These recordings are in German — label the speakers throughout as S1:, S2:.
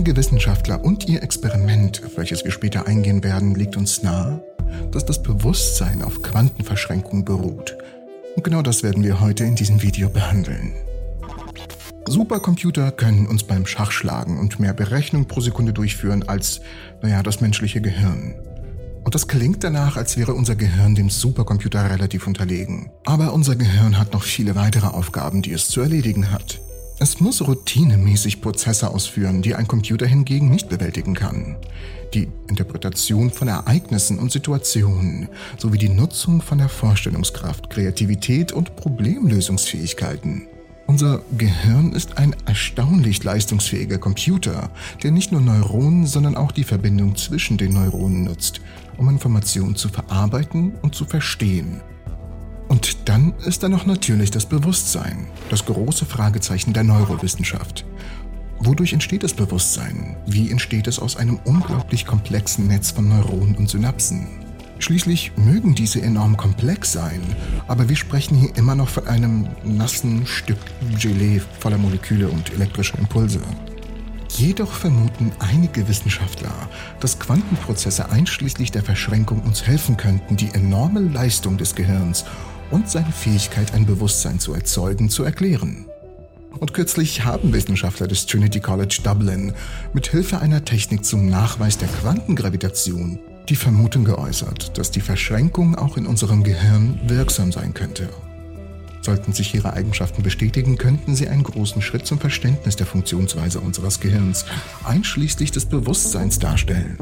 S1: einige Wissenschaftler und ihr Experiment, auf welches wir später eingehen werden, legt uns nahe, dass das Bewusstsein auf Quantenverschränkung beruht. Und genau das werden wir heute in diesem Video behandeln. Supercomputer können uns beim Schachschlagen und mehr Berechnung pro Sekunde durchführen als, naja, das menschliche Gehirn. Und das klingt danach, als wäre unser Gehirn dem Supercomputer relativ unterlegen. Aber unser Gehirn hat noch viele weitere Aufgaben, die es zu erledigen hat. Es muss routinemäßig Prozesse ausführen, die ein Computer hingegen nicht bewältigen kann. Die Interpretation von Ereignissen und Situationen sowie die Nutzung von der Vorstellungskraft, Kreativität und Problemlösungsfähigkeiten. Unser Gehirn ist ein erstaunlich leistungsfähiger Computer, der nicht nur Neuronen, sondern auch die Verbindung zwischen den Neuronen nutzt, um Informationen zu verarbeiten und zu verstehen. Dann ist da noch natürlich das Bewusstsein, das große Fragezeichen der Neurowissenschaft. Wodurch entsteht das Bewusstsein? Wie entsteht es aus einem unglaublich komplexen Netz von Neuronen und Synapsen? Schließlich mögen diese enorm komplex sein, aber wir sprechen hier immer noch von einem nassen Stück Gelee voller Moleküle und elektrischer Impulse. Jedoch vermuten einige Wissenschaftler, dass Quantenprozesse einschließlich der Verschränkung uns helfen könnten, die enorme Leistung des Gehirns und seine Fähigkeit, ein Bewusstsein zu erzeugen, zu erklären. Und kürzlich haben Wissenschaftler des Trinity College Dublin mit Hilfe einer Technik zum Nachweis der Quantengravitation die Vermutung geäußert, dass die Verschränkung auch in unserem Gehirn wirksam sein könnte. Sollten sich ihre Eigenschaften bestätigen, könnten sie einen großen Schritt zum Verständnis der Funktionsweise unseres Gehirns, einschließlich des Bewusstseins darstellen.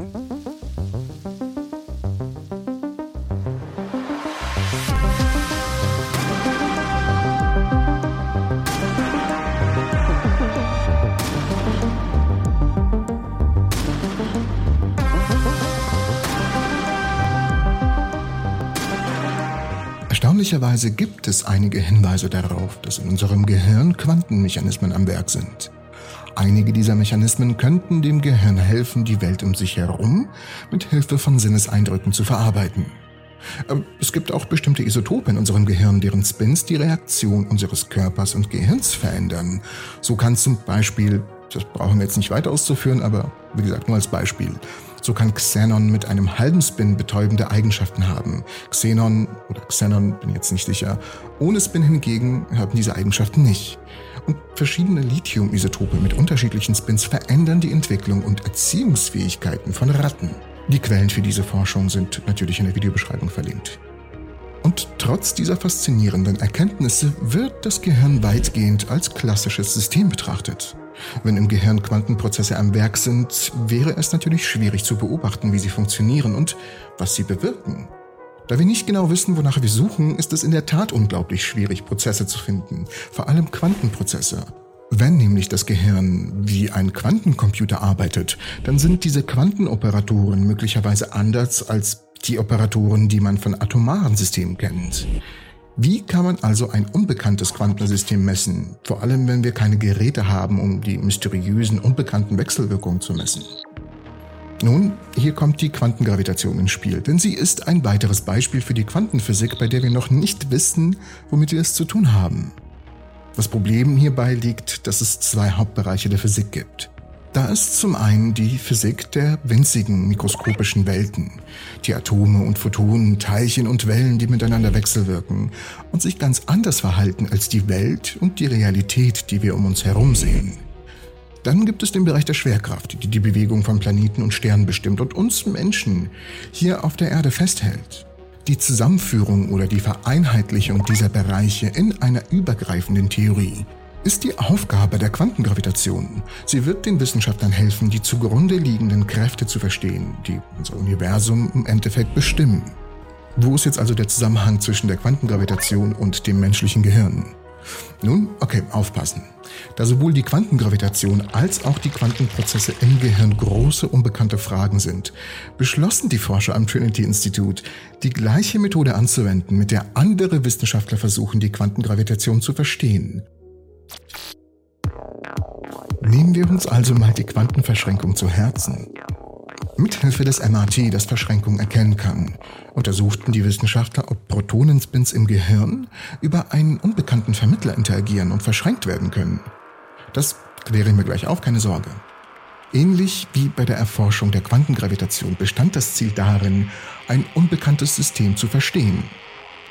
S1: Erstaunlicherweise gibt es einige Hinweise darauf, dass in unserem Gehirn Quantenmechanismen am Werk sind. Einige dieser Mechanismen könnten dem Gehirn helfen, die Welt um sich herum mit Hilfe von Sinneseindrücken zu verarbeiten. Es gibt auch bestimmte Isotope in unserem Gehirn, deren Spins die Reaktion unseres Körpers und Gehirns verändern. So kann zum Beispiel, das brauchen wir jetzt nicht weiter auszuführen, aber wie gesagt nur als Beispiel, so kann Xenon mit einem halben Spin betäubende Eigenschaften haben. Xenon oder Xenon, bin jetzt nicht sicher. Ohne Spin hingegen haben diese Eigenschaften nicht. Und verschiedene Lithium-Isotope mit unterschiedlichen Spins verändern die Entwicklung und Erziehungsfähigkeiten von Ratten. Die Quellen für diese Forschung sind natürlich in der Videobeschreibung verlinkt. Und trotz dieser faszinierenden Erkenntnisse wird das Gehirn weitgehend als klassisches System betrachtet. Wenn im Gehirn Quantenprozesse am Werk sind, wäre es natürlich schwierig zu beobachten, wie sie funktionieren und was sie bewirken. Da wir nicht genau wissen, wonach wir suchen, ist es in der Tat unglaublich schwierig, Prozesse zu finden, vor allem Quantenprozesse. Wenn nämlich das Gehirn wie ein Quantencomputer arbeitet, dann sind diese Quantenoperatoren möglicherweise anders als die Operatoren, die man von atomaren Systemen kennt. Wie kann man also ein unbekanntes Quantensystem messen, vor allem wenn wir keine Geräte haben, um die mysteriösen, unbekannten Wechselwirkungen zu messen? Nun, hier kommt die Quantengravitation ins Spiel, denn sie ist ein weiteres Beispiel für die Quantenphysik, bei der wir noch nicht wissen, womit wir es zu tun haben. Das Problem hierbei liegt, dass es zwei Hauptbereiche der Physik gibt. Da ist zum einen die Physik der winzigen mikroskopischen Welten, die Atome und Photonen, Teilchen und Wellen, die miteinander wechselwirken und sich ganz anders verhalten als die Welt und die Realität, die wir um uns herum sehen. Dann gibt es den Bereich der Schwerkraft, die die Bewegung von Planeten und Sternen bestimmt und uns Menschen hier auf der Erde festhält. Die Zusammenführung oder die Vereinheitlichung dieser Bereiche in einer übergreifenden Theorie ist die Aufgabe der Quantengravitation. Sie wird den Wissenschaftlern helfen, die zugrunde liegenden Kräfte zu verstehen, die unser Universum im Endeffekt bestimmen. Wo ist jetzt also der Zusammenhang zwischen der Quantengravitation und dem menschlichen Gehirn? Nun, okay, aufpassen. Da sowohl die Quantengravitation als auch die Quantenprozesse im Gehirn große unbekannte Fragen sind, beschlossen die Forscher am Trinity Institute, die gleiche Methode anzuwenden, mit der andere Wissenschaftler versuchen, die Quantengravitation zu verstehen. Nehmen wir uns also mal die Quantenverschränkung zu Herzen. Mithilfe des MRT, das Verschränkung erkennen kann, untersuchten die Wissenschaftler, ob Protonenspins im Gehirn über einen unbekannten Vermittler interagieren und verschränkt werden können. Das kläre ich mir gleich auf, keine Sorge. Ähnlich wie bei der Erforschung der Quantengravitation bestand das Ziel darin, ein unbekanntes System zu verstehen.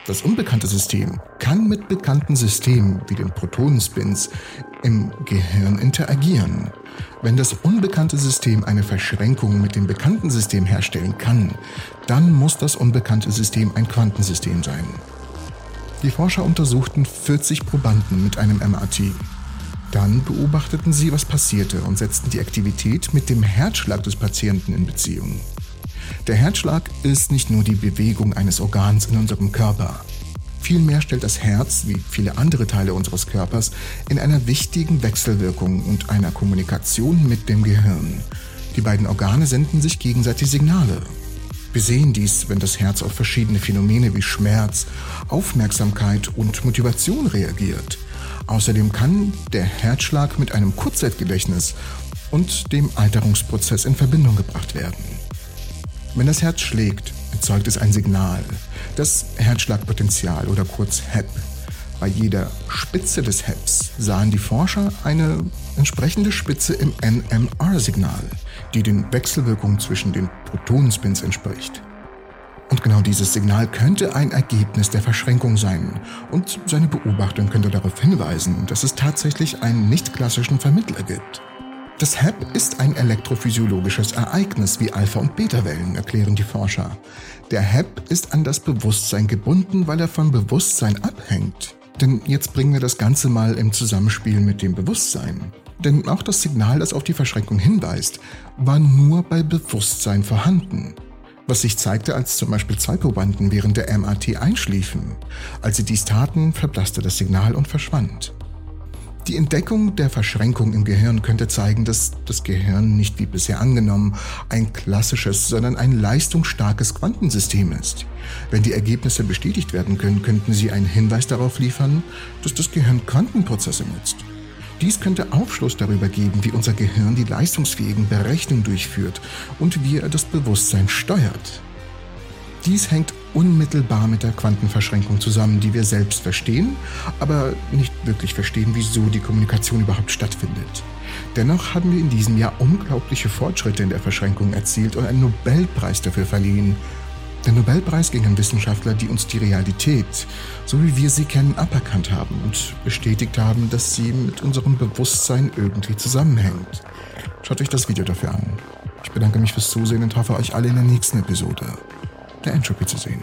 S1: Das unbekannte System kann mit bekannten Systemen wie den Protonenspins im Gehirn interagieren. Wenn das unbekannte System eine Verschränkung mit dem bekannten System herstellen kann, dann muss das unbekannte System ein Quantensystem sein. Die Forscher untersuchten 40 Probanden mit einem MRT. Dann beobachteten sie, was passierte und setzten die Aktivität mit dem Herzschlag des Patienten in Beziehung. Der Herzschlag ist nicht nur die Bewegung eines Organs in unserem Körper. Vielmehr stellt das Herz, wie viele andere Teile unseres Körpers, in einer wichtigen Wechselwirkung und einer Kommunikation mit dem Gehirn. Die beiden Organe senden sich gegenseitig Signale. Wir sehen dies, wenn das Herz auf verschiedene Phänomene wie Schmerz, Aufmerksamkeit und Motivation reagiert. Außerdem kann der Herzschlag mit einem Kurzzeitgedächtnis und dem Alterungsprozess in Verbindung gebracht werden. Wenn das Herz schlägt, erzeugt es ein Signal, das Herzschlagpotential oder kurz HEP. Bei jeder Spitze des HEPs sahen die Forscher eine entsprechende Spitze im NMR-Signal, die den Wechselwirkungen zwischen den Protonenspins entspricht. Und genau dieses Signal könnte ein Ergebnis der Verschränkung sein. Und seine Beobachtung könnte darauf hinweisen, dass es tatsächlich einen nicht klassischen Vermittler gibt. Das HEP ist ein elektrophysiologisches Ereignis wie Alpha- und Beta-Wellen, erklären die Forscher. Der HEP ist an das Bewusstsein gebunden, weil er vom Bewusstsein abhängt. Denn jetzt bringen wir das Ganze mal im Zusammenspiel mit dem Bewusstsein. Denn auch das Signal, das auf die Verschränkung hinweist, war nur bei Bewusstsein vorhanden. Was sich zeigte, als zum Beispiel zwei Probanden während der MRT einschliefen. Als sie dies taten, verblasste das Signal und verschwand. Die Entdeckung der Verschränkung im Gehirn könnte zeigen, dass das Gehirn nicht wie bisher angenommen ein klassisches, sondern ein leistungsstarkes Quantensystem ist. Wenn die Ergebnisse bestätigt werden können, könnten sie einen Hinweis darauf liefern, dass das Gehirn Quantenprozesse nutzt. Dies könnte Aufschluss darüber geben, wie unser Gehirn die leistungsfähigen Berechnungen durchführt und wie er das Bewusstsein steuert. Dies hängt unmittelbar mit der Quantenverschränkung zusammen, die wir selbst verstehen, aber nicht wirklich verstehen, wieso die Kommunikation überhaupt stattfindet. Dennoch haben wir in diesem Jahr unglaubliche Fortschritte in der Verschränkung erzielt und einen Nobelpreis dafür verliehen. Der Nobelpreis ging an Wissenschaftler, die uns die Realität, so wie wir sie kennen, aberkannt haben und bestätigt haben, dass sie mit unserem Bewusstsein irgendwie zusammenhängt. Schaut euch das Video dafür an. Ich bedanke mich fürs Zusehen und hoffe euch alle in der nächsten Episode der Entropy zu sehen.